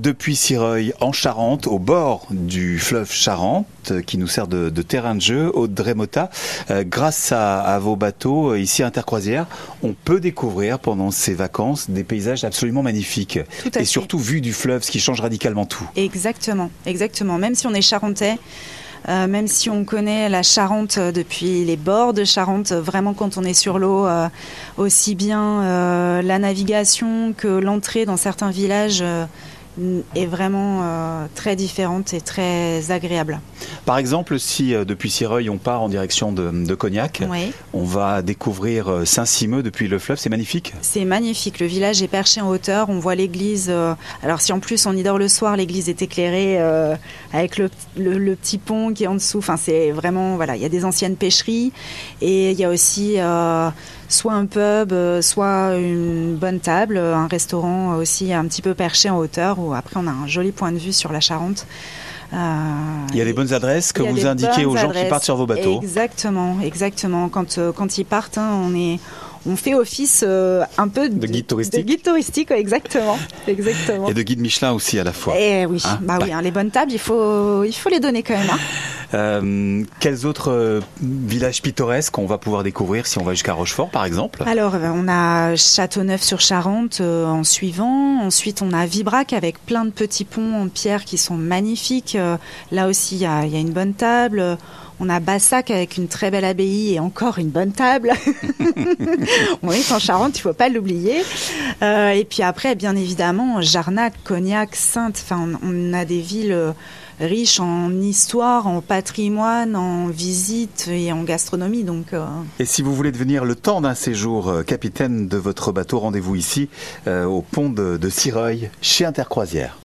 Depuis Sireuil en Charente, au bord du fleuve Charente, qui nous sert de, terrain de jeu, Audrey Mota, euh, grâce à, vos bateaux euh, ici à Intercroisière, on peut découvrir pendant ces vacances des paysages absolument magnifiques. et surtout vu du fleuve, ce qui change radicalement tout. Exactement, exactement. Même si on est charentais, euh, même si on connaît la Charente depuis les bords de Charente, vraiment quand on est sur l'eau, aussi bien la navigation que l'entrée dans certains villages est vraiment euh, très différente et très agréable. Par exemple, si euh, depuis Sireuil on part en direction de, Cognac, on va découvrir euh, Saint-Simeux depuis le fleuve, c'est magnifique. C'est magnifique, le village est perché en hauteur, on voit l'église, alors si en plus on y dort le soir, l'église est éclairée avec le, petit pont qui est en dessous, enfin c'est vraiment, voilà, il y a des anciennes pêcheries et il y a aussi soit un pub, soit une bonne table, un restaurant aussi un petit peu perché en hauteur où après on a un joli point de vue sur la Charente. Euh, il y a les bonnes adresses que vous indiquez aux gens qui partent sur vos bateaux. Exactement, exactement. Quand, euh, quand ils partent, hein, on est on fait office euh, un peu de, guide touristique. De guide touristique, exactement, exactement. Et de guide Michelin aussi à la fois. Et eh oui, hein bah, oui, hein, les bonnes tables, il faut, il faut les donner quand même. Euh, quels autres euh, villages pittoresques on va pouvoir découvrir si on va jusqu'à Rochefort, par exemple? Alors, euh, on a Châteauneuf-sur-Charente en suivant. Ensuite, on a Vibrac avec plein de petits ponts en pierre qui sont magnifiques. là aussi, il y, a, une bonne table. On a Bassac avec une très belle abbaye et encore une bonne table. on est en Charente, il faut pas l'oublier. et puis après, bien évidemment, Jarnac, Cognac, Sainte. Enfin, on a des villes riche en histoire, en patrimoine, en visite et en gastronomie. Donc, euh. Et si vous voulez devenir le temps d'un séjour euh, capitaine de votre bateau, rendez-vous ici euh, au pont de, de Sireuil chez Intercroisière.